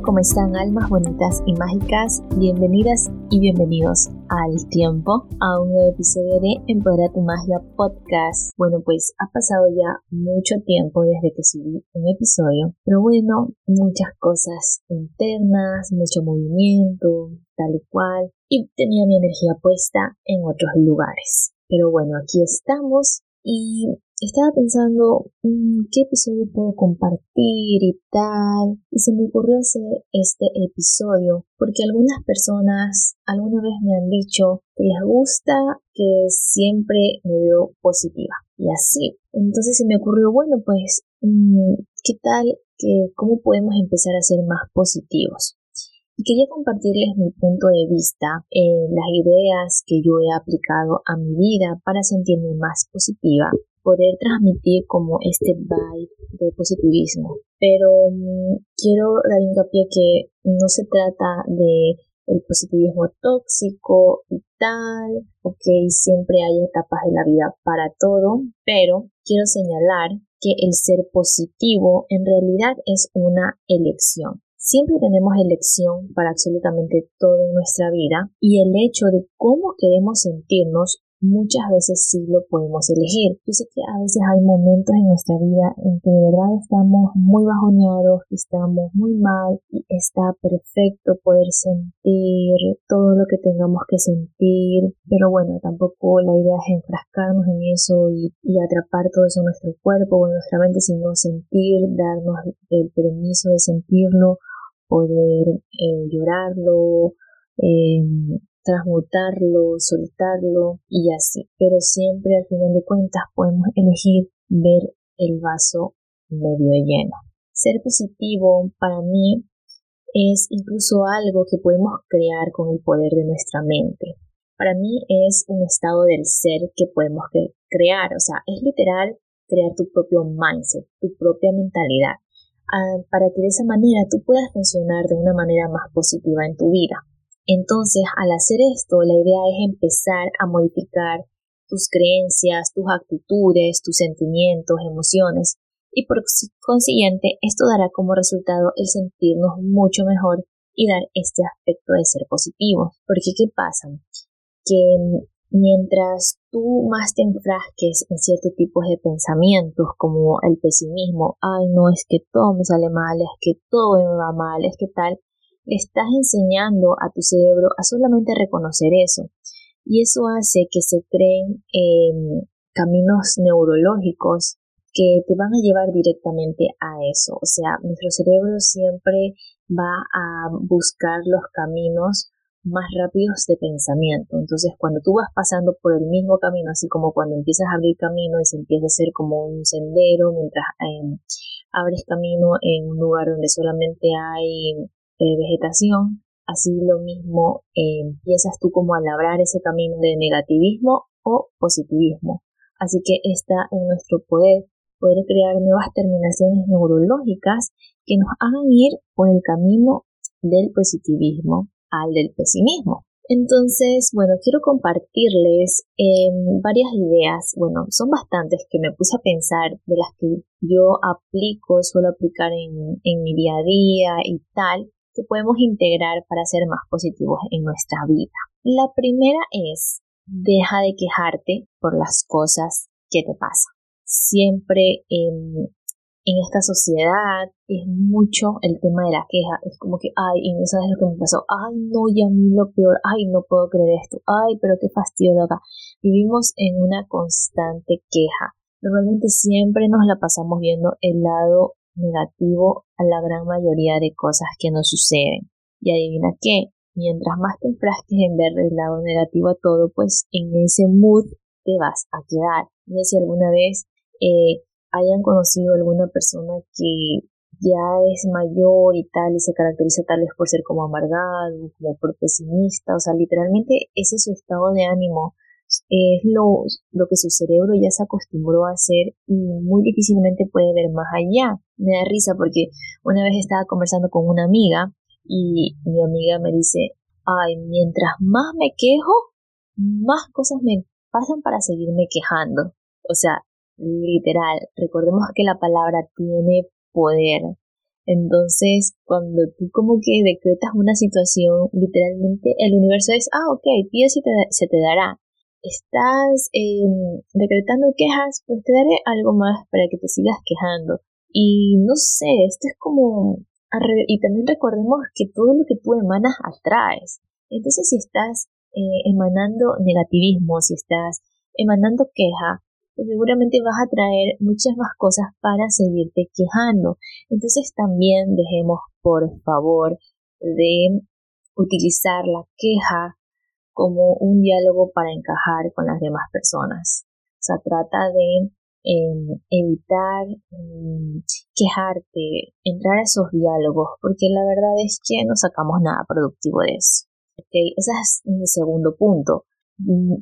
Hola, ¿cómo están almas bonitas y mágicas? Bienvenidas y bienvenidos al tiempo a un nuevo episodio de Empodera tu Magia Podcast. Bueno, pues ha pasado ya mucho tiempo desde que subí un episodio, pero bueno, muchas cosas internas, mucho movimiento, tal y cual, y tenía mi energía puesta en otros lugares. Pero bueno, aquí estamos y estaba pensando mm, qué episodio puedo compartir y tal, y se me ocurrió hacer este episodio porque algunas personas alguna vez me han dicho que les gusta que siempre me veo positiva y así. Entonces se me ocurrió, bueno, pues, mm, ¿qué tal? Que, ¿Cómo podemos empezar a ser más positivos? Y quería compartirles mi punto de vista, eh, las ideas que yo he aplicado a mi vida para sentirme más positiva poder transmitir como este vibe de positivismo. Pero mm, quiero dar hincapié que no se trata de el positivismo tóxico y tal, ok, siempre hay etapas de la vida para todo, pero quiero señalar que el ser positivo en realidad es una elección. Siempre tenemos elección para absolutamente todo en nuestra vida y el hecho de cómo queremos sentirnos muchas veces sí lo podemos elegir. Yo sé que a veces hay momentos en nuestra vida en que de verdad estamos muy bajoneados, estamos muy mal y está perfecto poder sentir todo lo que tengamos que sentir, pero bueno, tampoco la idea es enfrascarnos en eso y, atrapar todo eso en nuestro cuerpo o en nuestra mente, sino sentir, darnos el permiso de sentirlo, poder eh, llorarlo, eh, transmutarlo, soltarlo y así. Pero siempre al final de cuentas podemos elegir ver el vaso medio lleno. Ser positivo para mí es incluso algo que podemos crear con el poder de nuestra mente. Para mí es un estado del ser que podemos crear, o sea, es literal crear tu propio mindset, tu propia mentalidad, ah, para que de esa manera tú puedas funcionar de una manera más positiva en tu vida. Entonces, al hacer esto, la idea es empezar a modificar tus creencias, tus actitudes, tus sentimientos, emociones, y por consiguiente, esto dará como resultado el sentirnos mucho mejor y dar este aspecto de ser positivo. Porque, ¿qué pasa? Que mientras tú más te enfrasques en ciertos tipos de pensamientos como el pesimismo, ay no, es que todo me sale mal, es que todo me va mal, es que tal, estás enseñando a tu cerebro a solamente reconocer eso. Y eso hace que se creen em, caminos neurológicos que te van a llevar directamente a eso. O sea, nuestro cerebro siempre va a buscar los caminos más rápidos de pensamiento. Entonces, cuando tú vas pasando por el mismo camino, así como cuando empiezas a abrir camino y se empieza a hacer como un sendero, mientras em, abres camino en un lugar donde solamente hay vegetación, así lo mismo eh, empiezas tú como a labrar ese camino de negativismo o positivismo. Así que está en nuestro poder poder crear nuevas terminaciones neurológicas que nos hagan ir por el camino del positivismo al del pesimismo. Entonces, bueno, quiero compartirles em, varias ideas, bueno, son bastantes que me puse a pensar de las que yo aplico, suelo aplicar en mi día a día y tal, que podemos integrar para ser más positivos en nuestra vida. La primera es, deja de quejarte por las cosas que te pasan. Siempre en, esta sociedad es mucho el tema de la queja. Es como que, ay, y no sabes lo que me pasó. Ay, no, y a mí lo peor. Ay, no puedo creer esto. Ay, pero qué fastidio acá. Vivimos en una constante queja. Normalmente siempre nos la pasamos viendo el lado negativo a la gran mayoría de cosas que nos suceden. Y adivina qué, mientras más te enfrasques en ver el lado negativo a todo, pues en ese mood te vas a quedar. No sé si alguna vez eh, hayan conocido alguna persona que ya es mayor y tal y se caracteriza tal vez por ser como amargado, como por pesimista, o sea, literalmente ese es su estado de ánimo es lo, lo que su cerebro ya se acostumbró a hacer y muy difícilmente puede ver más allá. Me da risa porque una vez estaba conversando con una amiga y mi amiga me dice, ay, mientras más me quejo, más cosas me pasan para seguirme quejando. O sea, literal, recordemos que la palabra tiene poder. Entonces, cuando tú como que decretas una situación, literalmente el universo es, ah, ok, pide si te, se te dará. Estás em, decretando quejas, pues te daré algo más para que te sigas quejando. Y no sé, esto es como... Y también recordemos que todo lo que tú emanas atraes. Entonces, si estás eh, emanando negativismo, si estás emanando queja, pues seguramente vas a traer muchas más cosas para seguirte quejando. Entonces también dejemos por favor de utilizar la queja como un diálogo para encajar con las demás personas. O sea, trata de em, evitar em, quejarte, entrar a esos diálogos, porque la verdad es que no sacamos nada productivo de eso. Okay, ese es mi segundo punto.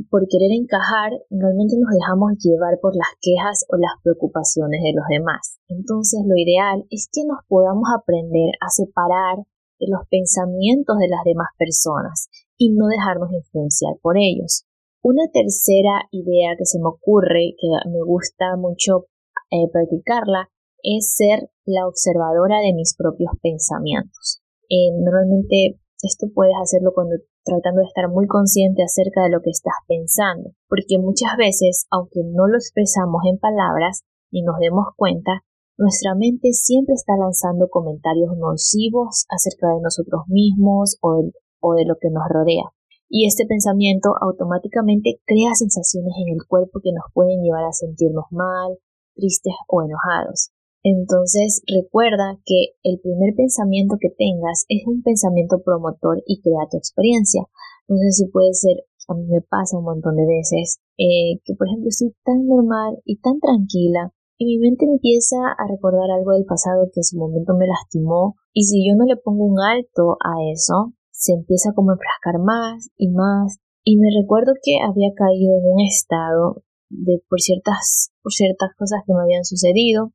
Por querer encajar, realmente nos dejamos llevar por las quejas o las preocupaciones de los demás. Entonces, lo ideal es que nos podamos aprender a separar de los pensamientos de las demás personas y no dejarnos influenciar por ellos. Una tercera idea que se me ocurre, que me gusta mucho eh, practicarla, es ser la observadora de mis propios pensamientos. Eh, normalmente esto puedes hacerlo cuando tratando de estar muy consciente acerca de lo que estás pensando, porque muchas veces, aunque no lo expresamos en palabras y nos demos cuenta, nuestra mente siempre está lanzando comentarios nocivos acerca de nosotros mismos o de, o de lo que nos rodea. Y este pensamiento automáticamente crea sensaciones en el cuerpo que nos pueden llevar a sentirnos mal, tristes o enojados. Entonces recuerda que el primer pensamiento que tengas es un pensamiento promotor y crea tu experiencia. No sé si puede ser, a mí me pasa un montón de veces, eh, que por ejemplo estoy tan normal y tan tranquila y mi mente empieza a recordar algo del pasado que en su momento me lastimó y si yo no le pongo un alto a eso, se empieza como a enfrascar más y más. Y me recuerdo que había caído en un estado de por ciertas por ciertas cosas que me habían sucedido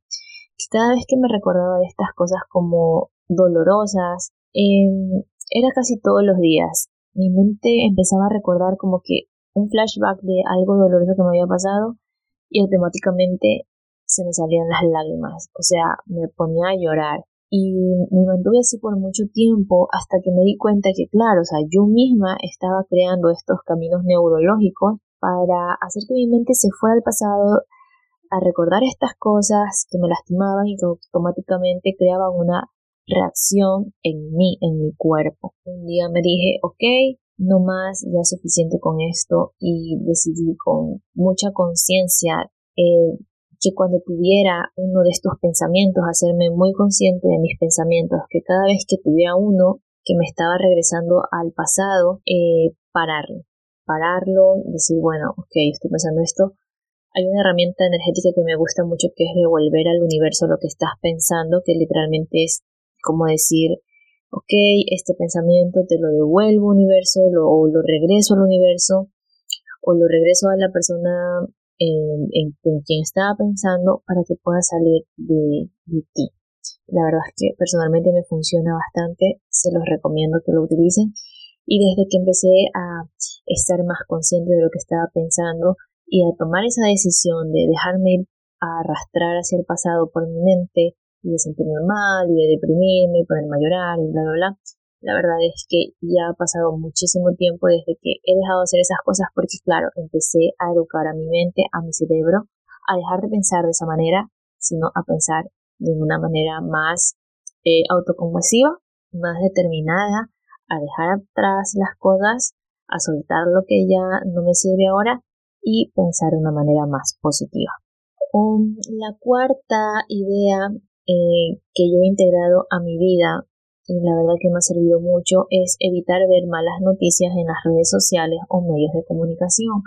cada vez que me recordaba de estas cosas como dolorosas, em, era casi todos los días. Mi mente empezaba a recordar como que un flashback de algo doloroso que me había pasado y automáticamente se me salían las lágrimas, o sea, me ponía a llorar y me mantuve así por mucho tiempo hasta que me di cuenta que, claro, o sea, yo misma estaba creando estos caminos neurológicos para hacer que mi mente se fuera al pasado a recordar estas cosas que me lastimaban y que automáticamente creaban una reacción en mí, en mi cuerpo. Un día me dije, ok, no más, ya es suficiente con esto y decidí con mucha conciencia eh, que cuando tuviera uno de estos pensamientos, hacerme muy consciente de mis pensamientos, que cada vez que tuviera uno que me estaba regresando al pasado, eh, pararlo, pararlo, decir, bueno, ok, estoy pensando esto, hay una herramienta energética que me gusta mucho que es devolver al universo lo que estás pensando, que literalmente es como decir, ok, este pensamiento te lo devuelvo universo, o lo regreso al universo, o lo regreso a la persona en, quien estaba pensando para que pueda salir de, de ti. La verdad es que personalmente me funciona bastante, se los recomiendo que lo utilicen. Y desde que empecé a estar más consciente de lo que estaba pensando, y a tomar esa decisión de dejarme arrastrar hacia el pasado por mi mente y de sentirme mal y de deprimirme y ponerme a llorar y bla bla bla la verdad es que ya ha pasado muchísimo tiempo desde que he dejado de hacer esas cosas porque claro empecé a educar a mi mente a mi cerebro a dejar de pensar de esa manera sino a pensar de una manera más eh, más determinada a dejar atrás las cosas a soltar lo que ya no me sirve ahora y pensar de una manera más positiva. Um, la cuarta idea eh, que yo he integrado a mi vida y la verdad que me ha servido mucho es evitar ver malas noticias en las redes sociales o medios de comunicación.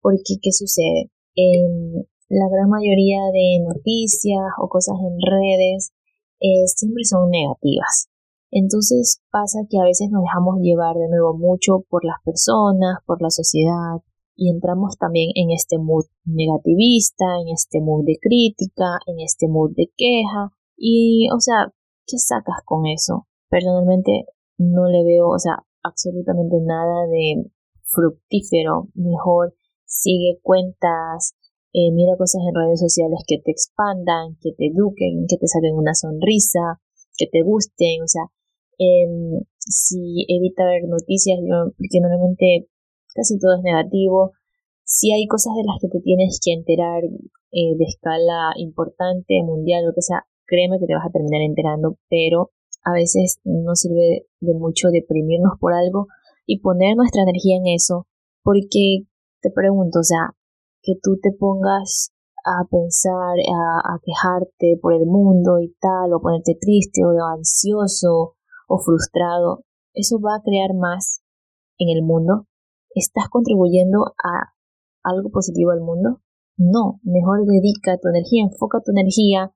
Porque, ¿qué sucede? En la gran mayoría de noticias o cosas en redes eh, siempre son negativas. Entonces pasa que a veces nos dejamos llevar de nuevo mucho por las personas, por la sociedad, y entramos también en este mood negativista, en este mood de crítica, en este mood de queja y, o sea, ¿qué sacas con eso? Personalmente no le veo, o sea, absolutamente nada de fructífero. Mejor sigue cuentas, eh, mira cosas en redes sociales que te expandan, que te eduquen, que te saquen una sonrisa, que te gusten, o sea, em, si evita ver noticias, porque normalmente casi todo es negativo, si hay cosas de las que te tienes que enterar eh, de escala importante, mundial, lo que sea, créeme que te vas a terminar enterando, pero a veces no sirve de mucho deprimirnos por algo y poner nuestra energía en eso, porque te pregunto, o sea, que tú te pongas a pensar, a, a, quejarte por el mundo y tal, o ponerte triste o ansioso o frustrado, eso va a crear más en el mundo. ¿Estás contribuyendo a algo positivo al mundo? No, mejor dedica tu energía, enfoca tu energía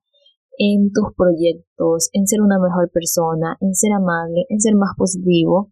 en tus proyectos, en ser una mejor persona, en ser amable, en ser más positivo,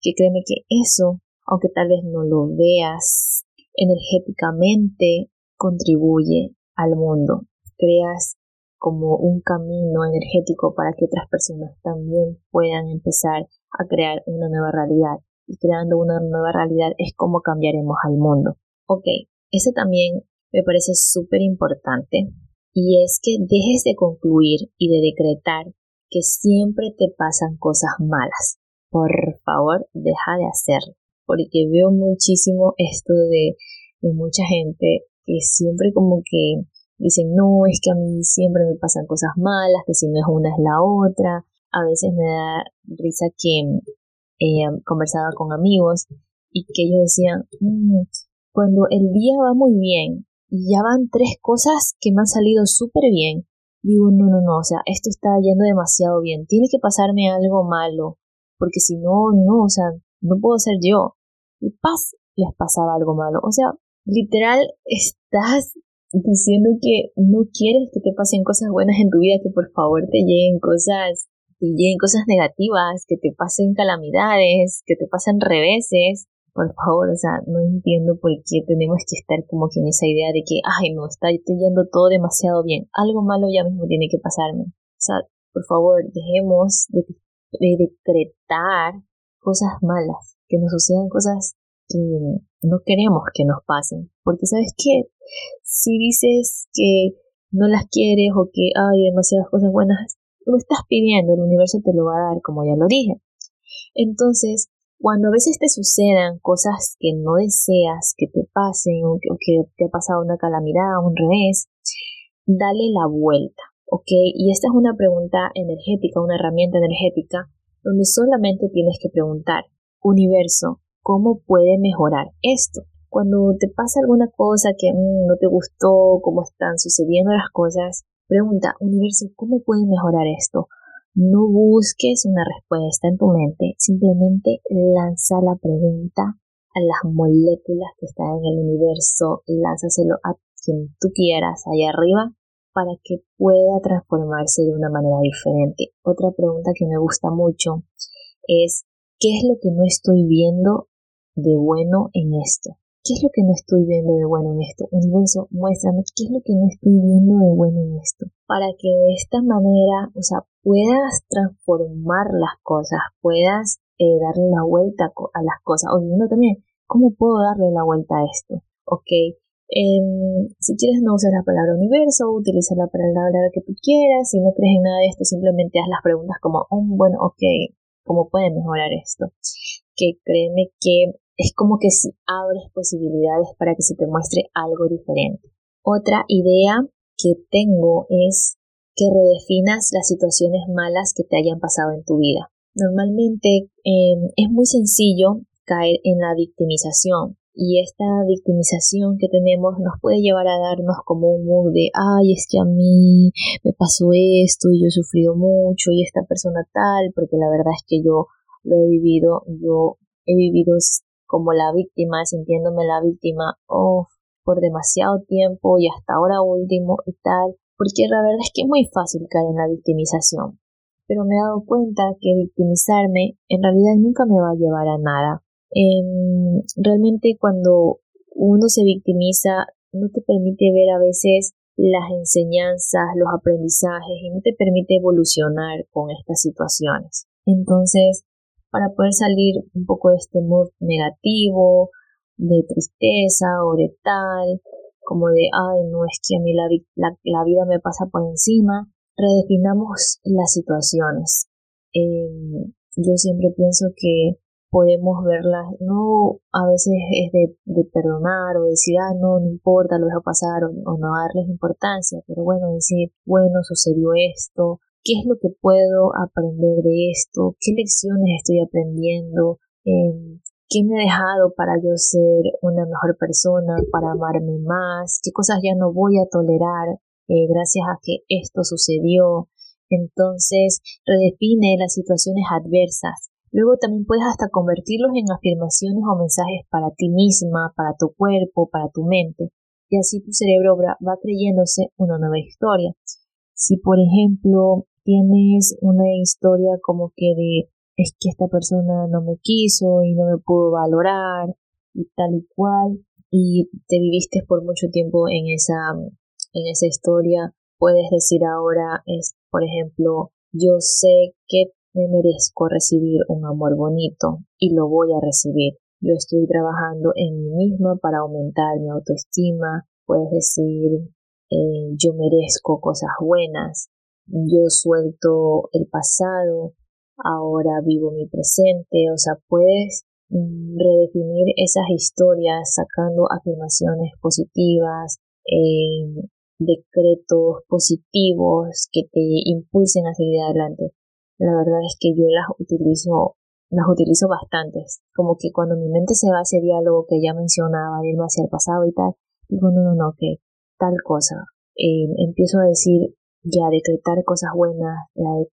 que créeme que eso, aunque tal vez no lo veas energéticamente, contribuye al mundo. Creas como un camino energético para que otras personas también puedan empezar a crear una nueva realidad. Y creando una nueva realidad es como cambiaremos al mundo. Ok, eso también me parece súper importante y es que dejes de concluir y de decretar que siempre te pasan cosas malas. Por favor, deja de hacerlo, porque veo muchísimo esto de, mucha gente que siempre como que dicen, no, es que a mí siempre me pasan cosas malas, que si no es una es la otra. A veces me da risa que eh, conversaba con amigos y que ellos decían, mm, cuando el día va muy bien y ya van tres cosas que me han salido súper bien, digo, no, no, no, o sea, esto está yendo demasiado bien, tiene que pasarme algo malo, porque si no, no, o sea, no puedo ser yo. Y paz, les pasaba algo malo. O sea, literal, estás diciendo que no quieres que te pasen cosas buenas en tu vida, que por favor te lleguen cosas, te lleguen cosas negativas, que te pasen calamidades, que te pasen reveses por favor, o sea, no entiendo por qué tenemos que estar como que en esa idea de que, ay, no, está yendo todo demasiado bien, algo malo ya mismo tiene que pasarme. O sea, por favor, dejemos de, decretar cosas malas, que nos sucedan cosas que no queremos que nos pasen. Porque, ¿sabes qué? Si dices que no las quieres o que hay demasiadas cosas buenas, lo estás pidiendo, el universo te lo va a dar, como ya lo dije. Entonces, cuando a veces te sucedan cosas que no deseas que te pasen o que, te ha pasado una calamidad, un revés, dale la vuelta, ¿ok? Y esta es una pregunta energética, una herramienta energética, donde solamente tienes que preguntar, universo, ¿cómo puede mejorar esto? Cuando te pasa alguna cosa que mm, no te gustó, cómo están sucediendo las cosas, pregunta, universo, ¿cómo puede mejorar esto? No busques una respuesta en tu mente, simplemente lanza la pregunta a las moléculas que están en el universo, lánzaselo a quien tú quieras allá arriba para que pueda transformarse de una manera diferente. Otra pregunta que me gusta mucho es, ¿qué es lo que no estoy viendo de bueno en esto? ¿Qué es lo que no estoy viendo de bueno en esto? Universo, muéstrame qué es lo que no estoy viendo de bueno en esto. Para que de esta manera, o sea, puedas transformar las cosas, puedas eh, darle la vuelta a las cosas. O no también, ¿cómo puedo darle la vuelta a esto? Ok, em, si quieres no usar la palabra universo, utiliza la palabra que tú quieras. Si no crees en nada de esto, simplemente haz las preguntas como, oh, bueno, ok, ¿cómo puede mejorar esto? Que créeme que es como que si abres posibilidades para que se te muestre algo diferente. Otra idea que tengo es que redefinas las situaciones malas que te hayan pasado en tu vida. Normalmente em, es muy sencillo caer en la victimización y esta victimización que tenemos nos puede llevar a darnos como un mood de ay es que a mí me pasó esto y yo he sufrido mucho y esta persona tal porque la verdad es que yo lo he vivido yo he vivido como la víctima, sintiéndome la víctima, oh, por demasiado tiempo y hasta ahora último y tal, porque la verdad es que es muy fácil caer en la victimización. Pero me he dado cuenta que victimizarme en realidad nunca me va a llevar a nada. Em, realmente cuando uno se victimiza no te permite ver a veces las enseñanzas, los aprendizajes y no te permite evolucionar con estas situaciones. Entonces, para poder salir un poco de este mood negativo, de tristeza o de tal, como de, ay, no es que a mí la, vida me pasa por encima. redefinamos las situaciones. Em, yo siempre pienso que podemos verlas, no a veces es de, perdonar o decir, ah, no, no importa, lo dejo pasar o, no darles importancia, pero bueno, decir, bueno, sucedió esto, ¿qué es lo que puedo aprender de esto? ¿Qué lecciones estoy aprendiendo? Em, ¿Qué me ha dejado para yo ser una mejor persona, para amarme más? ¿Qué cosas ya no voy a tolerar eh, gracias a que esto sucedió? Entonces, redefine las situaciones adversas. Luego también puedes hasta convertirlos en afirmaciones o mensajes para ti misma, para tu cuerpo, para tu mente. Y así tu cerebro va creyéndose una nueva historia. Si, por ejemplo, tienes una historia como que de es que esta persona no me quiso y no me pudo valorar y tal y cual y te viviste por mucho tiempo en esa en esa historia puedes decir ahora es por ejemplo yo sé que me merezco recibir un amor bonito y lo voy a recibir. Yo estoy trabajando en mí misma para aumentar mi autoestima. Puedes decir eh, yo merezco cosas buenas yo suelto el pasado ahora vivo mi presente, o sea, puedes mm, redefinir esas historias sacando afirmaciones positivas, eh, decretos positivos que te impulsen a seguir adelante. La verdad es que yo las utilizo, las utilizo bastantes. Como que cuando mi mente se va a ese diálogo que ya mencionaba, irme hacia el pasado y tal, digo, no, no, no, que tal cosa. Eh, empiezo a decir, ya decretar cosas buenas,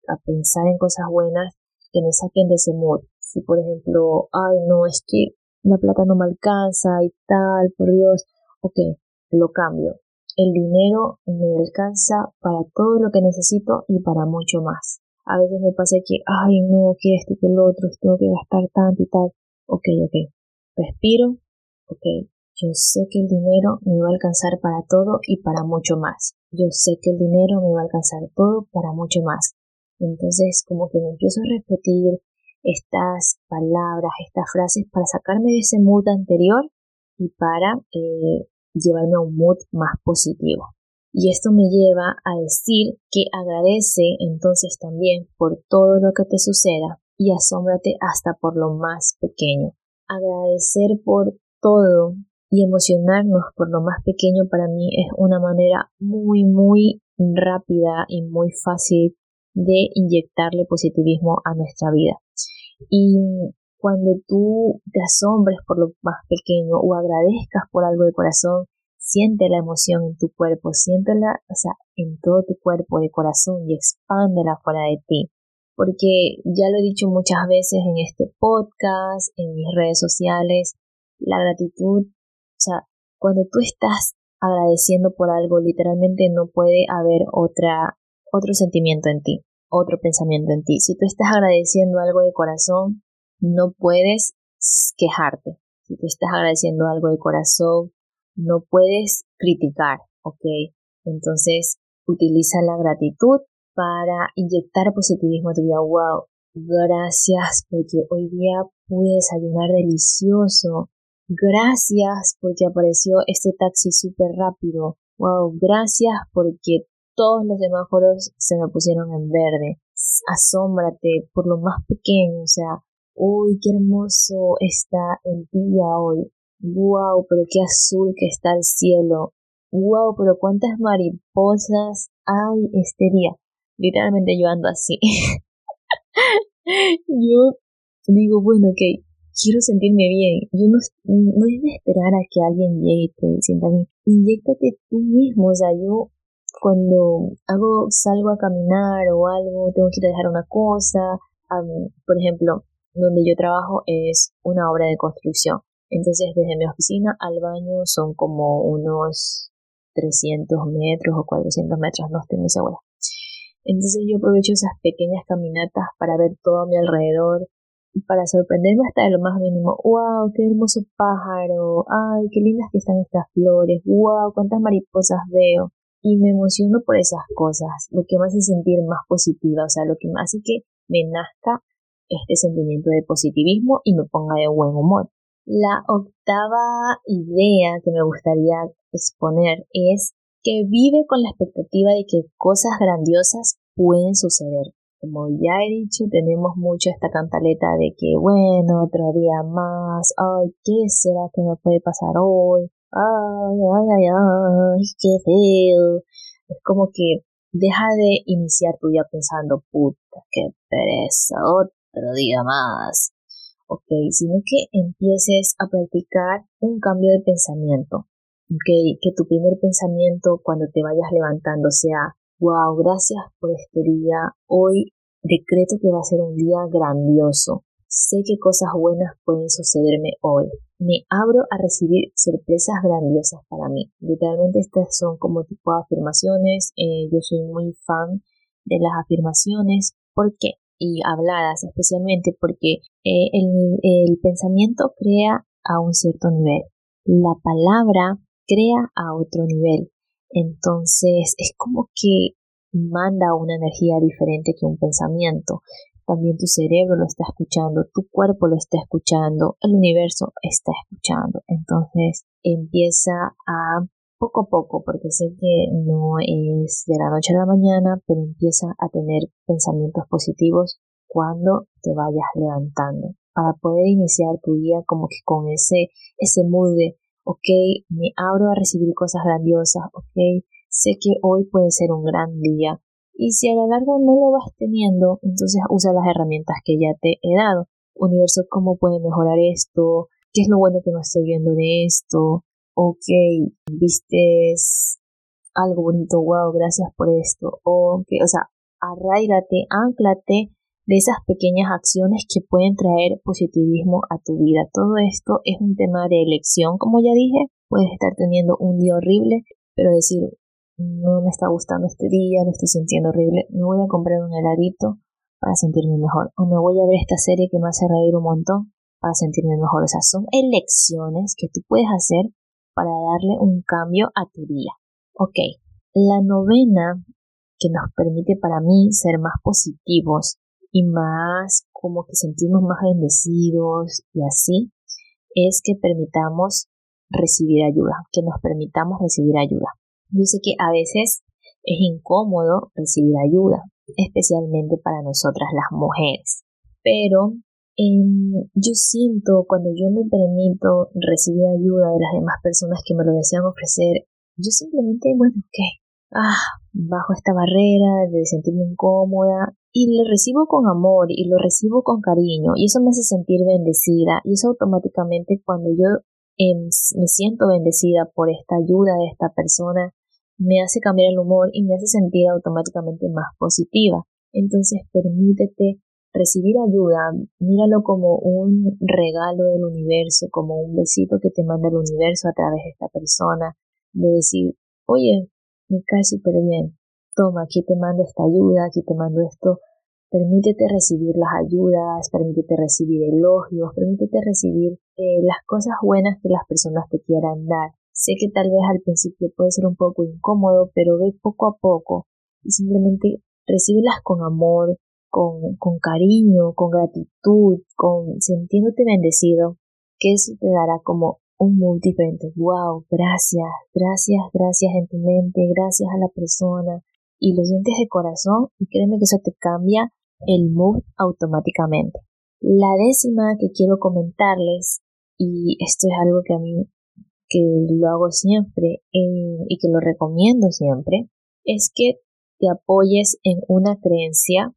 a pensar en cosas buenas que me saquen de ese mood. Si por ejemplo, ay no, es que la plata no me alcanza y tal, por Dios, ok, lo cambio. El dinero me alcanza para todo lo que necesito y para mucho más. A veces me pasa que, ay no, que esto, que lo otro, tengo que gastar tanto y tal. Ok, ok, respiro, ok, yo sé que el dinero me va a alcanzar para todo y para mucho más. Yo sé que el dinero me va a alcanzar todo para mucho más. Entonces, como que me empiezo a repetir estas palabras, estas frases para sacarme de ese mood anterior y para eh, llevarme a un mood más positivo. Y esto me lleva a decir que agradece entonces también por todo lo que te suceda y asómbrate hasta por lo más pequeño. Agradecer por todo y emocionarnos por lo más pequeño para mí es una manera muy, muy rápida y muy fácil de inyectarle positivismo a nuestra vida. Y cuando tú te asombres por lo más pequeño o agradezcas por algo de corazón, siente la emoción en tu cuerpo, siéntela, o sea, en todo tu cuerpo de corazón y expándela fuera de ti. Porque ya lo he dicho muchas veces en este podcast, en mis redes sociales, la gratitud cuando tú estás agradeciendo por algo, literalmente no puede haber otra, otro sentimiento en ti, otro pensamiento en ti. Si tú estás agradeciendo algo de corazón, no puedes quejarte. Si tú estás agradeciendo algo de corazón, no puedes criticar, ¿ok? Entonces, utiliza la gratitud para inyectar positivismo a tu vida. Wow, gracias porque hoy día pude desayunar delicioso. Gracias porque apareció este taxi súper rápido. Wow, gracias porque todos los semáforos se me pusieron en verde. Asómbrate por lo más pequeño, o sea, uy, qué hermoso está el día hoy. Wow, pero qué azul que está el cielo. Wow, pero cuántas mariposas hay este día. Literalmente yo ando así. yo digo, bueno, ok, quiero sentirme bien. Yo no, no es de esperar a que alguien llegue y te sienta bien. Inyéctate tú mismo. O sea, yo cuando hago, salgo a caminar o algo, tengo que dejar una cosa. por ejemplo, donde yo trabajo es una obra de construcción. Entonces, desde mi oficina al baño son como unos 300 metros o 400 metros, no estoy muy segura. Entonces yo aprovecho esas pequeñas caminatas para ver todo a mi alrededor, para sorprenderme hasta de lo más mínimo. ¡Wow! ¡Qué hermoso pájaro! ¡Ay, qué lindas que están estas flores! ¡Wow! ¡Cuántas mariposas veo! Y me emociono por esas cosas, lo que me hace sentir más positiva, o sea, lo que me hace que me nazca este sentimiento de positivismo y me ponga de buen humor. La octava idea que me gustaría exponer es que vive con la expectativa de que cosas grandiosas pueden suceder. Como ya he dicho, tenemos mucho esta cantaleta de que, bueno, otro día más, ay, ¿qué será que me puede pasar hoy? Ay, ay, ay, ay, qué feo. Es como que deja de iniciar tu día pensando, puta, qué pereza, otro día más. Ok, sino que empieces a practicar un cambio de pensamiento. Ok, que tu primer pensamiento cuando te vayas levantando sea, wow, gracias por este día. Hoy decreto que va a ser un día grandioso. Sé que cosas buenas pueden sucederme hoy. Me abro a recibir sorpresas grandiosas para mí. Literalmente estas son como tipo de afirmaciones. Eh, yo soy muy fan de las afirmaciones. ¿Por qué? Y habladas especialmente porque eh, el, el pensamiento crea a un cierto nivel. La palabra crea a otro nivel. Entonces es como que manda una energía diferente que un pensamiento. También tu cerebro lo está escuchando, tu cuerpo lo está escuchando, el universo está escuchando. Entonces empieza a poco a poco, porque sé que no es de la noche a la mañana, pero empieza a tener pensamientos positivos cuando te vayas levantando para poder iniciar tu día como que con ese, ese mood de, ok, me abro a recibir cosas grandiosas, ok, sé que hoy puede ser un gran día y si a la larga no lo vas teniendo, entonces usa las herramientas que ya te he dado. Universo, ¿cómo puede mejorar esto? ¿Qué es lo bueno que no estoy viendo de esto? Ok, vistes algo bonito, wow, gracias por esto. Ok, o sea, arraigate, anclate de esas pequeñas acciones que pueden traer positivismo a tu vida. Todo esto es un tema de elección, como ya dije. Puedes estar teniendo un día horrible, pero decir, no me está gustando este día, lo estoy sintiendo horrible, me voy a comprar un heladito para sentirme mejor. O me voy a ver esta serie que me hace reír un montón para sentirme mejor. O sea, son elecciones que tú puedes hacer para darle un cambio a tu día. Ok, la novena que nos permite para mí ser más positivos y más como que sentirnos más bendecidos y así, es que permitamos recibir ayuda, que nos permitamos recibir ayuda. Yo sé que a veces es incómodo recibir ayuda, especialmente para nosotras las mujeres. Pero em, yo siento cuando yo me permito recibir ayuda de las demás personas que me lo desean ofrecer, yo simplemente, bueno, ok, ah, bajo esta barrera de sentirme incómoda y lo recibo con amor y lo recibo con cariño y eso me hace sentir bendecida y eso automáticamente cuando yo em, me siento bendecida por esta ayuda de esta persona me hace cambiar el humor y me hace sentir automáticamente más positiva. Entonces permítete recibir ayuda, míralo como un regalo del universo, como un besito que te manda el universo a través de esta persona, de decir, oye, me cae súper bien, toma, aquí te mando esta ayuda, aquí te mando esto, permítete recibir las ayudas, permítete recibir elogios, permítete recibir eh, las cosas buenas que las personas te quieran dar. Sé que tal vez al principio puede ser un poco incómodo, pero ve poco a poco y simplemente recíbelas con amor, con, con cariño, con gratitud, con sintiéndote bendecido, que eso te dará como un mood. Wow, gracias, gracias, gracias en tu mente, gracias a la persona y lo sientes de corazón y créeme que eso te cambia el mood automáticamente. La décima que quiero comentarles y esto es algo que a mí que lo hago siempre eh, y que lo recomiendo siempre, es que te apoyes en una creencia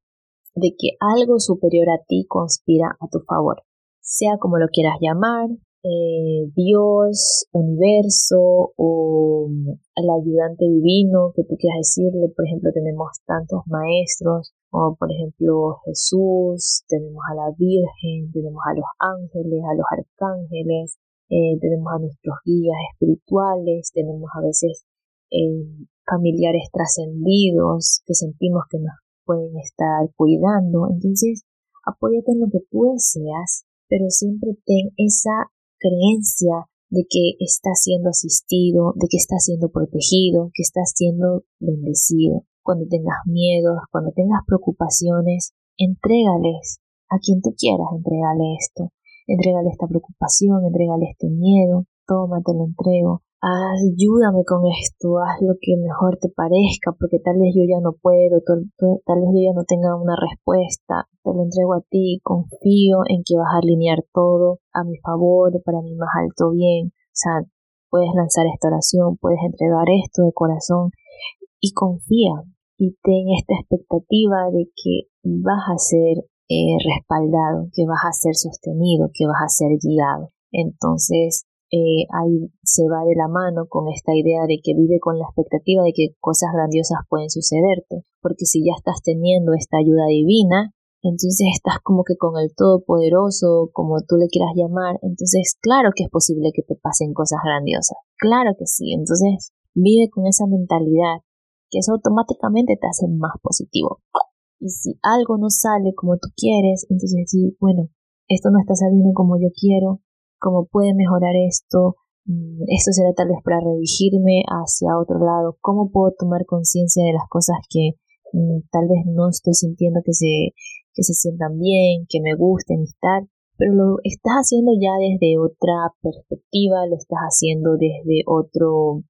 de que algo superior a ti conspira a tu favor, sea como lo quieras llamar, eh, Dios, universo o mm, el ayudante divino que tú quieras decirle. Por ejemplo, tenemos tantos maestros, como por ejemplo Jesús, tenemos a la Virgen, tenemos a los ángeles, a los arcángeles, eh, tenemos a nuestros guías espirituales, tenemos a veces eh, familiares trascendidos que sentimos que nos pueden estar cuidando. Entonces, apóyate en lo que tú deseas, pero siempre ten esa creencia de que estás siendo asistido, de que estás siendo protegido, que estás siendo bendecido. Cuando tengas miedos, cuando tengas preocupaciones, entrégales a quien tú quieras, entregale esto. Entrégale esta preocupación, entrégale este miedo, toma, te lo entrego. Ayúdame con esto, haz lo que mejor te parezca, porque tal vez yo ya no puedo, tal, vez yo ya no tenga una respuesta, te lo entrego a ti, confío en que vas a alinear todo a mi favor, para mi más alto bien, o sea, puedes lanzar esta oración, puedes entregar esto de corazón y confía y ten esta expectativa de que vas a ser eh, respaldado, que vas a ser sostenido, que vas a ser guiado. Entonces, eh, ahí se va de la mano con esta idea de que vive con la expectativa de que cosas grandiosas pueden sucederte, porque si ya estás teniendo esta ayuda divina, entonces estás como que con el Todopoderoso, como tú le quieras llamar, entonces claro que es posible que te pasen cosas grandiosas, claro que sí, entonces vive con esa mentalidad, que eso automáticamente te hace más positivo. Y si algo no sale como tú quieres, entonces sí, bueno, esto no está saliendo como yo quiero, cómo puede mejorar esto, mm, esto será tal vez para redirigirme hacia otro lado, cómo puedo tomar conciencia de las cosas que mm, tal vez no estoy sintiendo que se, que se sientan bien, que me gusten y tal, pero lo estás haciendo ya desde otra perspectiva, lo estás haciendo desde otro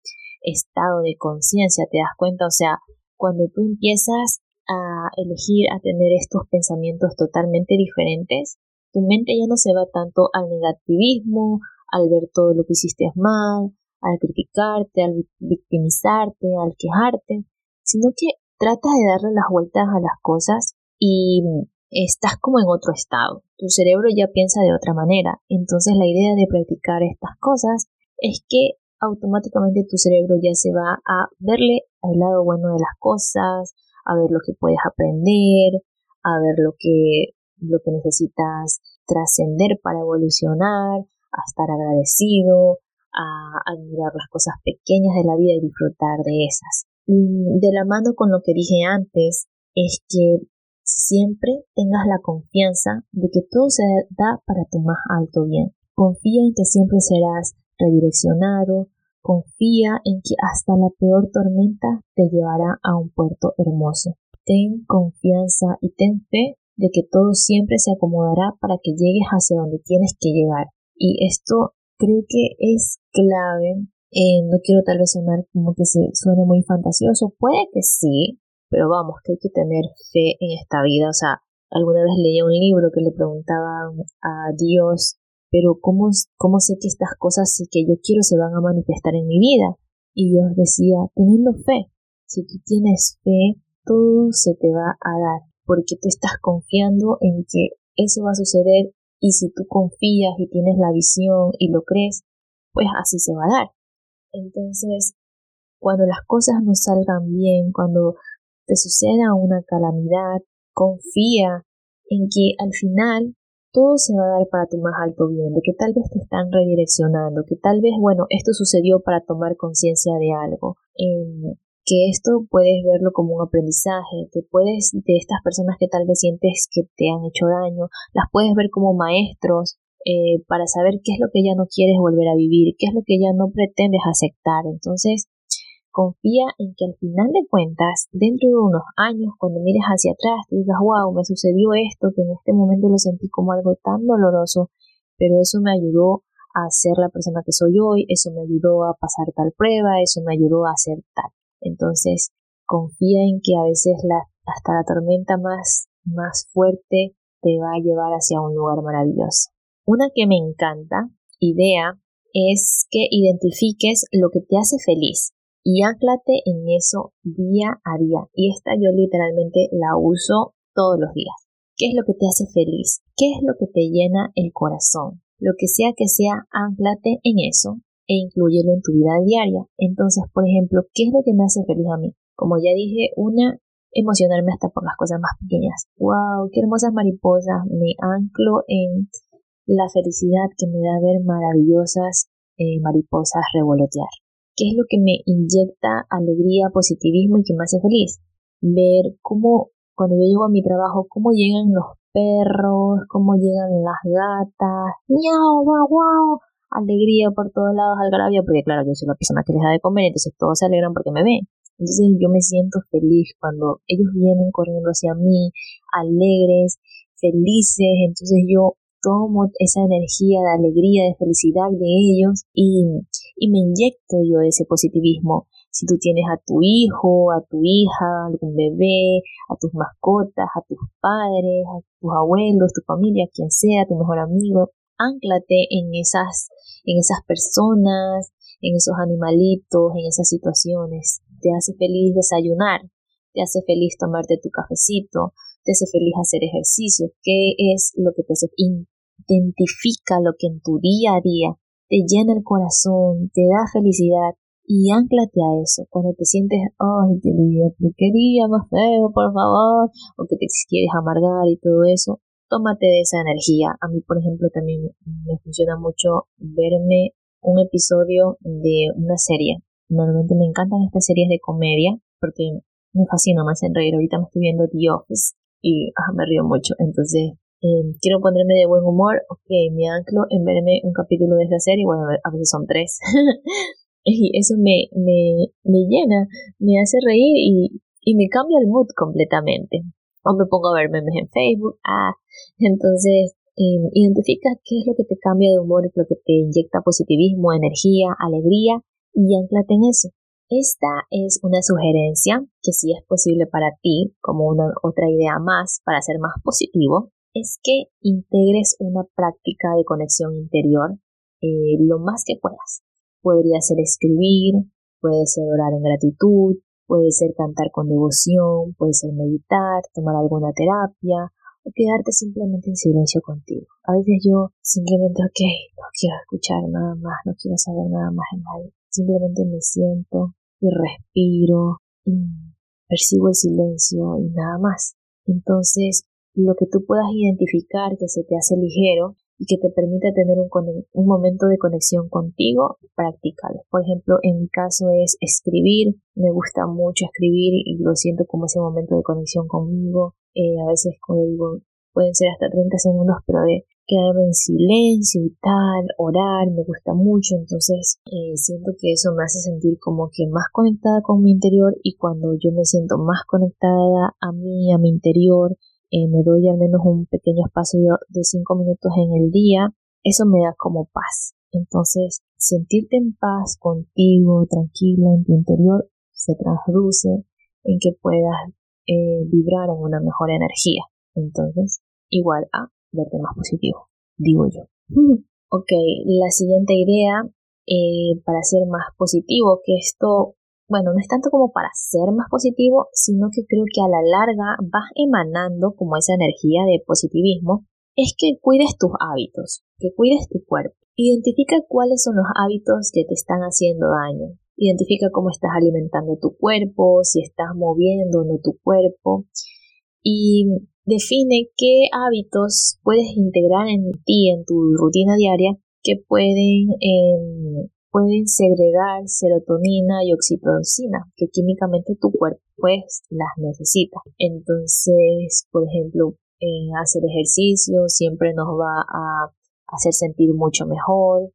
estado de conciencia, ¿te das cuenta? O sea, cuando tú empiezas a elegir a tener estos pensamientos totalmente diferentes, tu mente ya no se va tanto al negativismo, al ver todo lo que hiciste mal, al criticarte, al victimizarte, al quejarte, sino que tratas de darle las vueltas a las cosas y estás como en otro estado. Tu cerebro ya piensa de otra manera. Entonces la idea de practicar estas cosas es que automáticamente tu cerebro ya se va a verle al lado bueno de las cosas, a ver lo que puedes aprender, a ver lo que lo que necesitas trascender para evolucionar, a estar agradecido, a admirar las cosas pequeñas de la vida y disfrutar de esas. De la mano con lo que dije antes, es que siempre tengas la confianza de que todo se da para tu más alto bien. Confía en que siempre serás redireccionado, confía en que hasta la peor tormenta te llevará a un puerto hermoso. Ten confianza y ten fe de que todo siempre se acomodará para que llegues hacia donde tienes que llegar. Y esto creo que es clave. Eh, no quiero tal vez sonar como que se suene muy fantasioso. Puede que sí, pero vamos, que hay que tener fe en esta vida. O sea, alguna vez leí un libro que le preguntaba a Dios, pero ¿cómo, cómo sé que estas cosas que yo quiero se van a manifestar en mi vida? Y Dios decía, teniendo fe. Si tú tienes fe, todo se te va a dar porque tú estás confiando en que eso va a suceder y si tú confías y tienes la visión y lo crees, pues así se va a dar. Entonces, cuando las cosas no salgan bien, cuando te suceda una calamidad, confía en que al final todo se va a dar para tu más alto bien, de que tal vez te están redireccionando, que tal vez, bueno, esto sucedió para tomar conciencia de algo que esto puedes verlo como un aprendizaje, que puedes, de estas personas que tal vez sientes que te han hecho daño, las puedes ver como maestros eh, para saber qué es lo que ya no quieres volver a vivir, qué es lo que ya no pretendes aceptar. Entonces, confía en que al final de cuentas, dentro de unos años, cuando mires hacia atrás, te digas, wow, me sucedió esto, que en este momento lo sentí como algo tan doloroso, pero eso me ayudó a ser la persona que soy hoy, eso me ayudó a pasar tal prueba, eso me ayudó a hacer tal. Entonces, confía en que a veces la, hasta la tormenta más, más fuerte te va a llevar hacia un lugar maravilloso. Una que me encanta, idea, es que identifiques lo que te hace feliz y anclate en eso día a día. Y esta yo literalmente la uso todos los días. ¿Qué es lo que te hace feliz? ¿Qué es lo que te llena el corazón? Lo que sea que sea, anclate en eso e incluyelo en tu vida diaria. Entonces, por ejemplo, ¿qué es lo que me hace feliz a mí? Como ya dije, una, emocionarme hasta por las cosas más pequeñas. ¡Wow! ¡Qué hermosas mariposas! Me anclo en la felicidad que me da ver maravillosas eh, mariposas revolotear. ¿Qué es lo que me inyecta alegría, positivismo y que me hace feliz? Ver cómo, cuando yo llego a mi trabajo, cómo llegan los perros, cómo llegan las gatas, ¡miau, guau, guau! Alegría por todos lados, algarabia, porque claro, yo soy la persona que les da de comer, entonces todos se alegran porque me ven. Entonces yo me siento feliz cuando ellos vienen corriendo hacia mí, alegres, felices, entonces yo tomo esa energía de alegría, de felicidad de ellos y, y me inyecto yo ese positivismo. Si tú tienes a tu hijo, a tu hija, algún bebé, a tus mascotas, a tus padres, a tus abuelos, tu familia, quien sea, tu mejor amigo, anclate en esas, en esas personas, en esos animalitos, en esas situaciones. Te hace feliz desayunar, te hace feliz tomarte tu cafecito, te hace feliz hacer ejercicio. ¿Qué es lo que te hace? Identifica lo que en tu día a día te llena el corazón, te da felicidad y anclate a eso. Cuando te sientes, ay, qué día, qué día más feo, por favor, o que te quieres amargar y todo eso, tómate de esa energía. A mí, por ejemplo, también me funciona mucho verme un episodio de una serie. Normalmente me encantan estas series de comedia porque me fascina, me hacen reír. Ahorita me estoy viendo The Office y ah, me río mucho. Entonces, eh, quiero ponerme de buen humor. Ok, me anclo en verme un capítulo de esta serie. Bueno, a veces son tres. y eso me, me, me llena, me hace reír y, y me cambia el mood completamente. O me pongo a ver memes en Facebook. Ah, entonces eh, identifica qué es lo que te cambia de humor, lo que te inyecta positivismo, energía, alegría y anclate en eso. Esta es una sugerencia que si es posible para ti, como una otra idea más para ser más positivo, es que integres una práctica de conexión interior eh, lo más que puedas. Podría ser escribir, puede ser orar en gratitud, puede ser cantar con devoción, puede ser meditar, tomar alguna terapia, o quedarte simplemente en silencio contigo. A veces yo simplemente, ok, no quiero escuchar nada más, no quiero saber nada más en nadie. Simplemente me siento y respiro y percibo el silencio y nada más. Entonces, lo que tú puedas identificar que se te hace ligero y que te permite tener un, un momento de conexión contigo, practícalo. Por ejemplo, en mi caso es escribir, me gusta mucho escribir y lo siento como ese momento de conexión conmigo. Eh, a veces, como digo, pueden ser hasta 30 segundos, pero de quedarme en silencio y tal, orar, me gusta mucho, entonces eh, siento que eso me hace sentir como que más conectada con mi interior y cuando yo me siento más conectada a mí, a mi interior, me doy al menos un pequeño espacio de cinco minutos en el día, eso me da como paz. Entonces, sentirte en paz contigo, tranquila en tu interior, se traduce en que puedas eh, vibrar en una mejor energía. Entonces, igual a verte más positivo, digo yo. ok, la siguiente idea eh, para ser más positivo, que esto bueno, no es tanto como para ser más positivo, sino que creo que a la larga vas emanando como esa energía de positivismo, es que cuides tus hábitos, que cuides tu cuerpo. Identifica cuáles son los hábitos que te están haciendo daño. Identifica cómo estás alimentando tu cuerpo, si estás moviendo o no tu cuerpo. Y define qué hábitos puedes integrar en ti, en tu rutina diaria, que pueden eh, pueden segregar serotonina y oxitocina, que químicamente tu cuerpo pues las necesita. Entonces, por ejemplo, hacer ejercicio siempre nos va a hacer sentir mucho mejor,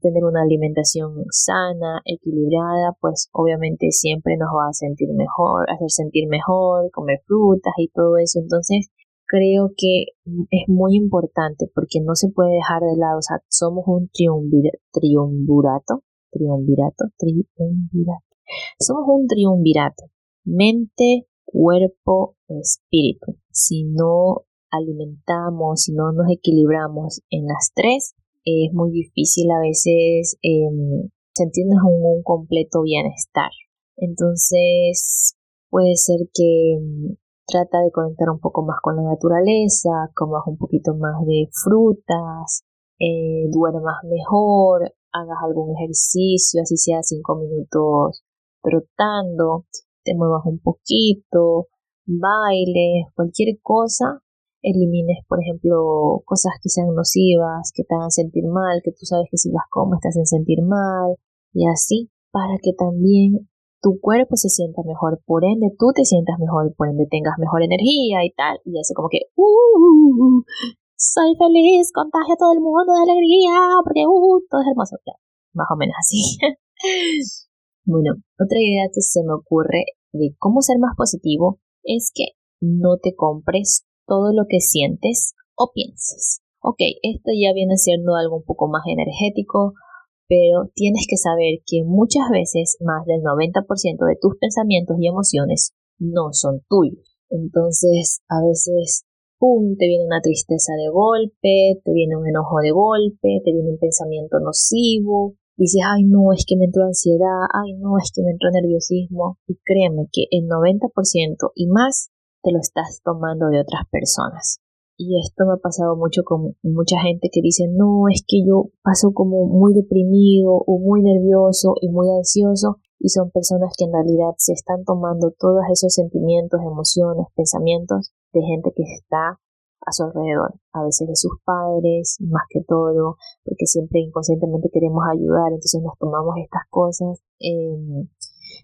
tener una alimentación sana, equilibrada, pues obviamente siempre nos va a sentir mejor, hacer sentir mejor, comer frutas y todo eso. Entonces, creo que es muy importante porque no se puede dejar de lado, o sea, somos un triunvirato, triunvirato, triunvirato. Somos un triunvirato, mente, cuerpo, espíritu. Si no alimentamos, si no nos equilibramos en las tres, es muy difícil a veces em, sentirnos en un completo bienestar. Entonces, puede ser que trata de conectar un poco más con la naturaleza, comas un poquito más de frutas, eh, duermas mejor, hagas algún ejercicio, así sea cinco minutos trotando, te muevas un poquito, bailes, cualquier cosa, elimines, por ejemplo, cosas que sean nocivas, que te hagan sentir mal, que tú sabes que si las comes te hacen sentir mal, y así, para que también tu cuerpo se sienta mejor, por ende tú te sientas mejor, por ende tengas mejor energía y tal, y eso como que, uh, soy feliz, contagio a todo el mundo de alegría, porque, uh, todo es hermoso, más o menos así. bueno, otra idea que se me ocurre de cómo ser más positivo es que no te compres todo lo que sientes o piensas. Ok, esto ya viene siendo algo un poco más energético, pero tienes que saber que muchas veces más del 90% de tus pensamientos y emociones no son tuyos. Entonces, a veces, ¡pum!, te viene una tristeza de golpe, te viene un enojo de golpe, te viene un pensamiento nocivo, dices, ay no, es que me entró ansiedad, ay no, es que me entró nerviosismo. Y créeme que el 90% y más te lo estás tomando de otras personas. Y esto me ha pasado mucho con mucha gente que dice, no, es que yo paso como muy deprimido o muy nervioso y muy ansioso. Y son personas que en realidad se están tomando todos esos sentimientos, emociones, pensamientos de gente que está a su alrededor, a veces de sus padres, más que todo, porque siempre inconscientemente queremos ayudar, entonces nos tomamos estas cosas eh,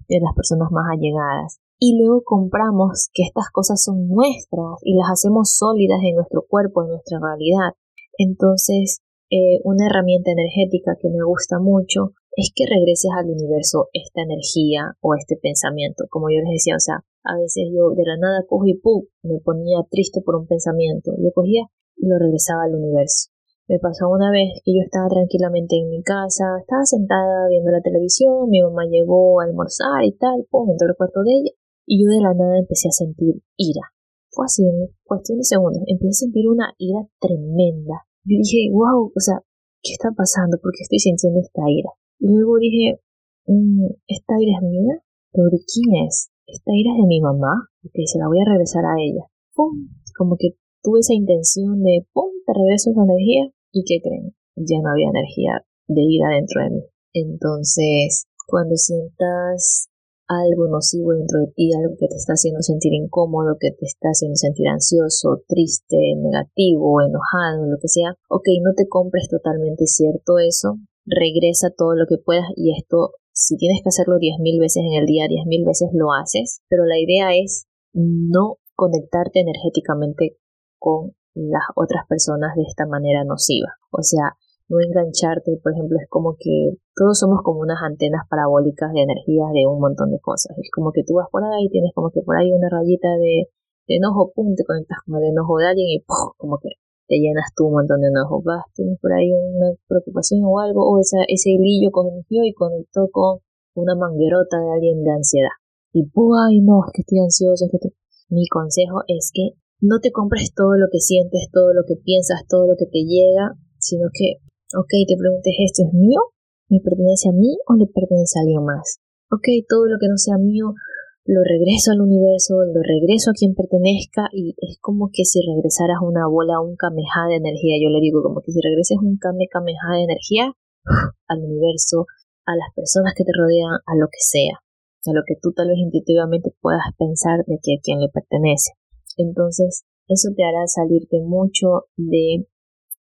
de las personas más allegadas y luego compramos que estas cosas son nuestras y las hacemos sólidas en nuestro cuerpo, en nuestra realidad. Entonces, eh, una herramienta energética que me gusta mucho es que regreses al universo esta energía o este pensamiento. Como yo les decía, o sea, a veces yo de la nada cojo y ¡pum! me ponía triste por un pensamiento. Yo cogía y lo regresaba al universo. Me pasó una vez que yo estaba tranquilamente en mi casa, estaba sentada viendo la televisión, mi mamá llegó a almorzar y tal, pum, entró al cuarto de ella y yo de la nada empecé a sentir ira. Fue así, en cuestión de segundos, empecé a sentir una ira tremenda. Yo dije, wow, o sea, ¿qué está pasando? ¿Por qué estoy sintiendo esta ira? Y luego dije, mm, ¿esta ira es mía? ¿Pero de quién es? ¿Esta ira es de mi mamá? Ok, se la voy a regresar a ella. ¡Pum! Como que tuve esa intención de, ¡pum! Te regreso esa energía. ¿Y qué creen? Ya no había energía de ira dentro de mí. Entonces, cuando sientas algo nocivo dentro de ti, algo que te está haciendo sentir incómodo, que te está haciendo sentir ansioso, triste, negativo, enojado, lo que sea, ok, no te compres totalmente cierto eso, regresa todo lo que puedas y esto, si tienes que hacerlo diez mil veces en el día, diez mil veces lo haces, pero la idea es no conectarte energéticamente con las otras personas de esta manera nociva. O sea, no engancharte, por ejemplo, es como que todos somos como unas antenas parabólicas de energías de un montón de cosas. Es como que tú vas por ahí y tienes como que por ahí una rayita de, enojo, pum, te conectas con el enojo de alguien y ¡pum! como que te llenas tú un montón de enojo. Vas, tienes por ahí una preocupación o algo, o esa, ese hilillo cogió y conectó con una manguerota de alguien de ansiedad. Y ¡pum! ay no, es que estoy ansioso, es que Mi consejo es que no te compres todo lo que sientes, todo lo que piensas, todo lo que te llega, sino que Ok, te preguntes, ¿esto es mío? ¿Me pertenece a mí o le pertenece a alguien más? Ok, todo lo que no sea mío lo regreso al universo, lo regreso a quien pertenezca y es como que si regresaras una bola, un kameha de energía, yo le digo como que si regreses un kame kameha de energía al universo, a las personas que te rodean, a lo que sea, a lo que tú tal vez intuitivamente puedas pensar de que a quien le pertenece. Entonces, eso te hará salirte mucho de,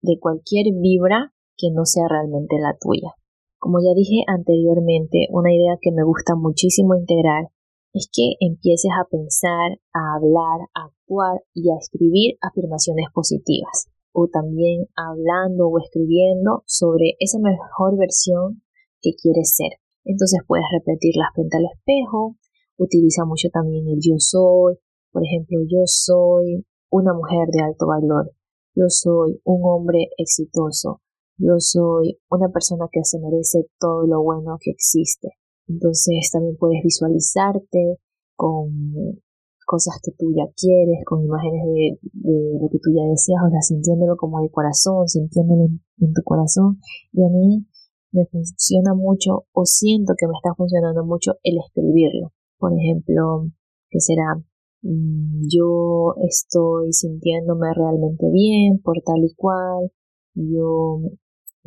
de cualquier vibra que no sea realmente la tuya. Como ya dije anteriormente, una idea que me gusta muchísimo integrar es que empieces a pensar, a hablar, a actuar y a escribir afirmaciones positivas o también hablando o escribiendo sobre esa mejor versión que quieres ser. Entonces puedes repetirlas frente al espejo, utiliza mucho también el yo soy, por ejemplo, yo soy una mujer de alto valor, yo soy un hombre exitoso, yo soy una persona que se merece todo lo bueno que existe. Entonces también puedes visualizarte con cosas que tú ya quieres, con imágenes de, lo que tú ya deseas, o sea, sintiéndolo como de corazón, sintiéndolo en, tu corazón. Y a mí me funciona mucho, o siento que me está funcionando mucho el escribirlo. Por ejemplo, que será, mm, yo estoy sintiéndome realmente bien por tal y cual, yo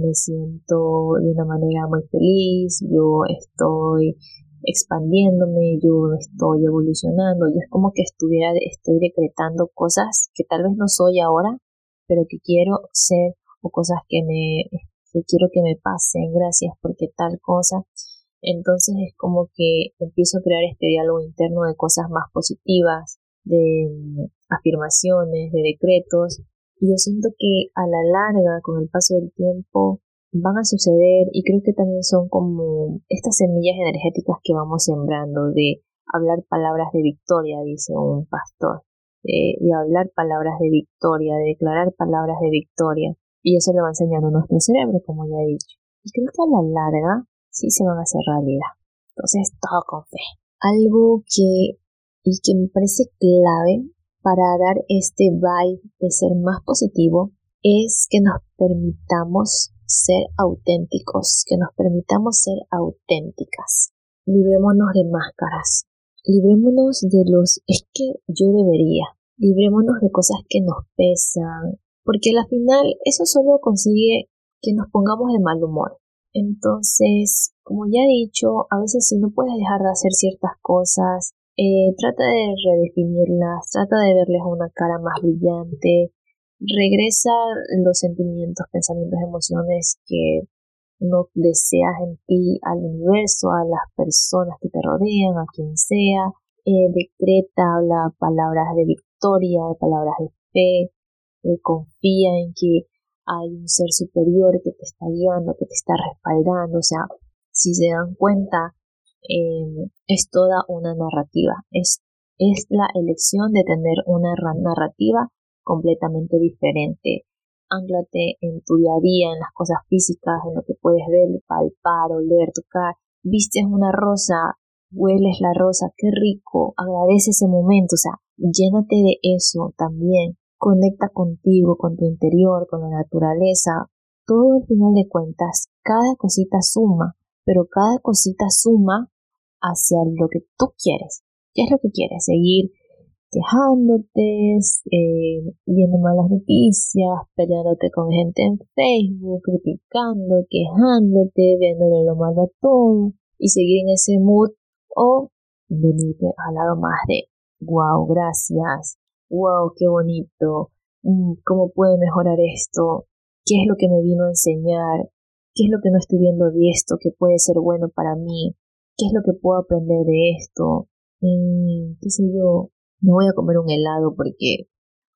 me siento de una manera muy feliz, yo estoy expandiéndome, yo estoy evolucionando, yo es como que estuviera, estoy decretando cosas que tal vez no soy ahora, pero que quiero ser o cosas que me, que quiero que me pasen, gracias porque tal cosa. Entonces es como que empiezo a crear este diálogo interno de cosas más positivas, de mm, afirmaciones, de decretos, y yo siento que a la larga, con el paso del tiempo, van a suceder y creo que también son como estas semillas energéticas que vamos sembrando de hablar palabras de victoria, dice un pastor, de, hablar palabras de victoria, de declarar palabras de victoria. Y eso le va enseñando nuestro cerebro, como ya he dicho. y creo que a la larga sí se van a hacer realidad. Entonces, todo con fe. Algo que, y que me parece clave para dar este vibe de ser más positivo es que nos permitamos ser auténticos, que nos permitamos ser auténticas. Librémonos de máscaras, librémonos de los es que yo debería, librémonos de cosas que nos pesan, porque al final eso solo consigue que nos pongamos de mal humor. Entonces, como ya he dicho, a veces si no puedes dejar de hacer ciertas cosas, eh, trata de redefinirlas, trata de verles una cara más brillante, regresa los sentimientos, pensamientos, emociones que no deseas en ti al universo, a las personas que te rodean, a quien sea. Eh, decreta, habla palabras de victoria, de palabras de fe, eh, confía en que hay un ser superior que te está guiando, que te está respaldando. O sea, si se dan cuenta, eh, es toda una narrativa. Es, es la elección de tener una narrativa completamente diferente. Ánglate en tu día a día, en las cosas físicas, en lo que puedes ver, palpar, oler, tocar. Vistes una rosa, hueles la rosa, qué rico, agradece ese momento, o sea, llénate de eso también. Conecta contigo, con tu interior, con la naturaleza. Todo al final de cuentas, cada cosita suma, pero cada cosita suma hacia lo que tú quieres. ¿Qué es lo que quieres? Seguir quejándote, eh, viendo malas noticias, peleándote con gente en Facebook, criticando, quejándote, viéndole lo malo a todo y seguir en ese mood o venirte al lado más de wow, gracias, wow, qué bonito, mm, cómo puede mejorar esto, qué es lo que me vino a enseñar, qué es lo que no estoy viendo de esto que puede ser bueno para mí, qué es lo que puedo aprender de esto, mm, qué sé yo, no voy a comer un helado porque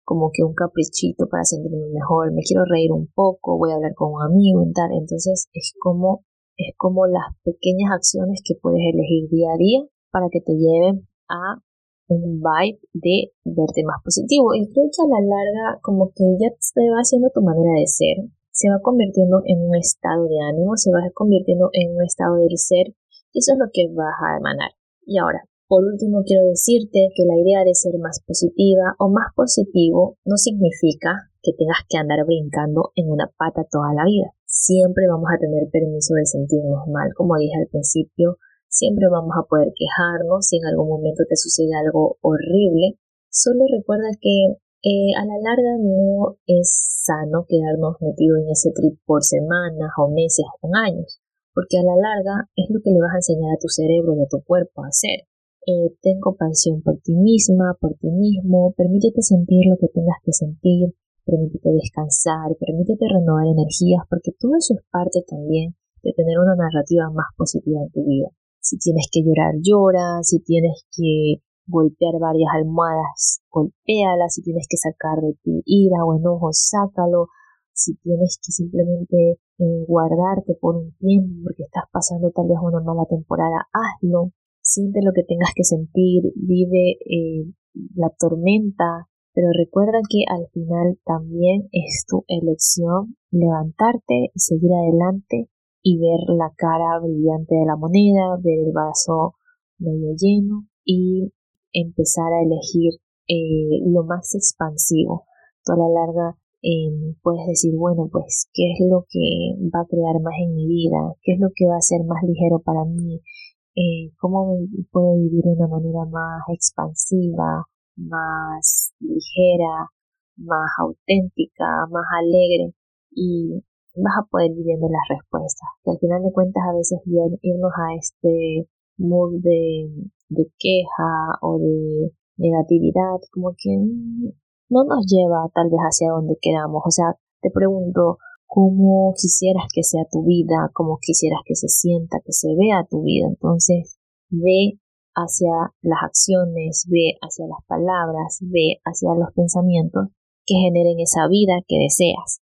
como que un caprichito para sentirme mejor, me quiero reír un poco, voy a hablar con un amigo y tal. Entonces es como, es como las pequeñas acciones que puedes elegir día a día para que te lleven a un vibe de verte más positivo. Y creo que a la larga como que ya te va haciendo tu manera de ser, se va convirtiendo en un estado de ánimo, se va convirtiendo en un estado del ser, eso es lo que vas a emanar. Y ahora, por último, quiero decirte que la idea de ser más positiva o más positivo no significa que tengas que andar brincando en una pata toda la vida. Siempre vamos a tener permiso de sentirnos mal, como dije al principio, siempre vamos a poder quejarnos si en algún momento te sucede algo horrible. Solo recuerda que eh, a la larga no es sano quedarnos metidos en ese trip por semanas o meses o años, porque a la larga es lo que le vas a enseñar a tu cerebro y a tu cuerpo a hacer eh, ten compasión por ti misma, por ti mismo, permítete sentir lo que tengas que sentir, permítete descansar, permítete renovar energías, porque todo eso es parte también de tener una narrativa más positiva en tu vida. Si tienes que llorar, llora, si tienes que golpear varias almohadas, golpéalas, si tienes que sacar de ti ira o enojo, sácalo, si tienes que simplemente eh, guardarte por un tiempo porque estás pasando tal vez una mala temporada, hazlo, siente lo que tengas que sentir, vive eh, la tormenta, pero recuerda que al final también es tu elección levantarte y seguir adelante y ver la cara brillante de la moneda, ver el vaso medio lleno y empezar a elegir eh, lo más expansivo. Toda la larga eh, puedes decir, bueno, pues, ¿qué es lo que va a crear más en mi vida? ¿Qué es lo que va a ser más ligero para mí? eh, cómo puedo vivir de una manera más expansiva, más ligera, más auténtica, más alegre y vas a poder ir viendo las respuestas. Que al final de cuentas a veces irnos a este mood de, de queja o de negatividad como que no nos lleva tal vez hacia donde queramos. O sea, te pregunto, cómo quisieras que sea tu vida, cómo quisieras que se sienta, que se vea tu vida. Entonces, ve hacia las acciones, ve hacia las palabras, ve hacia los pensamientos que generen esa vida que deseas.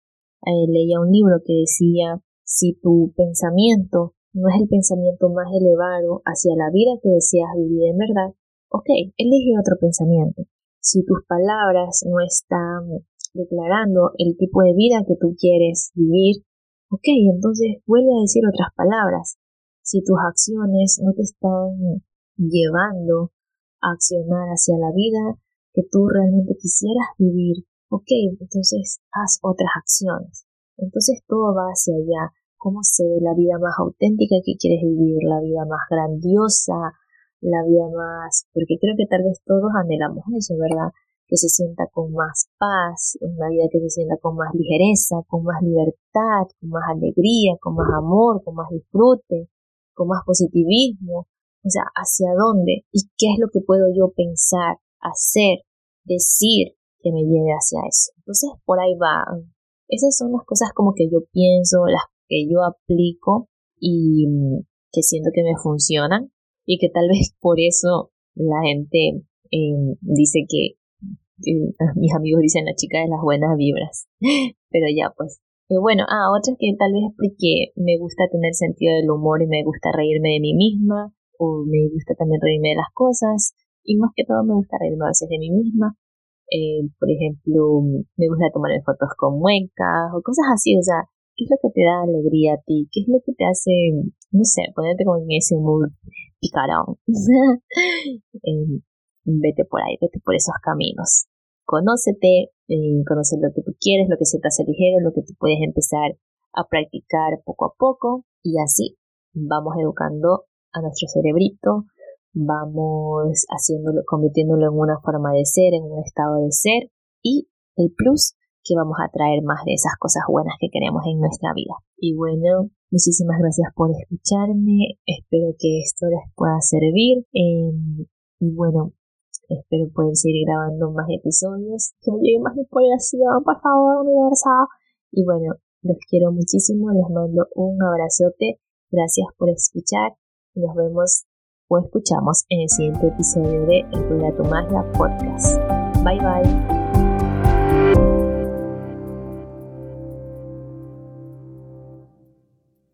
Eh, leía un libro que decía, si tu pensamiento no es el pensamiento más elevado hacia la vida que deseas vivir en verdad, ok, elige otro pensamiento. Si tus palabras no están declarando el tipo de vida que tú quieres vivir, Ok, entonces vuelve a decir otras palabras. Si tus acciones no te están llevando a accionar hacia la vida que tú realmente quisieras vivir, ok, entonces haz otras acciones. Entonces todo va hacia allá. ¿Cómo se ve la vida más auténtica que quieres vivir? La vida más grandiosa, la vida más... Porque creo que tal vez todos anhelamos eso, ¿verdad? que se sienta con más paz, una vida que se sienta con más ligereza, con más libertad, con más alegría, con más amor, con más disfrute, con más positivismo. O sea, ¿hacia dónde? ¿Y qué es lo que puedo yo pensar, hacer, decir que me lleve hacia eso? Entonces, por ahí va. Esas son las cosas como que yo pienso, las que yo aplico y mm, que siento que me funcionan y que tal vez por eso la gente eh, dice que mis amigos dicen la chica de las buenas vibras. Pero ya, pues. Eh, bueno, ah, otra que tal vez porque me gusta tener sentido del humor y me gusta reírme de mí misma, o me gusta también reírme de las cosas, y más que todo me gusta reírme a veces de mí misma. Eh, por ejemplo, me gusta tomarme fotos con muecas o cosas así, o sea, ¿qué es lo que te da alegría a ti? ¿Qué es lo que te hace, no sé, ponerte como en ese humor picarón? eh, vete por ahí, vete por esos caminos. Conócete, eh, conoce lo que tú quieres, lo que se te hace ligero, lo que tú puedes empezar a practicar poco a poco y así vamos educando a nuestro cerebrito, vamos haciéndolo, convirtiéndolo en una forma de ser, en un estado de ser y el plus que vamos a traer más de esas cosas buenas que queremos en nuestra vida. Y bueno, muchísimas gracias por escucharme, espero que esto les pueda servir. Em, y bueno, Espero poder seguir grabando más episodios, que me llegue más inspiración, por favor, universo. Y bueno, los quiero muchísimo, les mando un abrazote. Gracias por escuchar y nos vemos o escuchamos en el siguiente episodio de El tu Magia Podcast. Bye bye.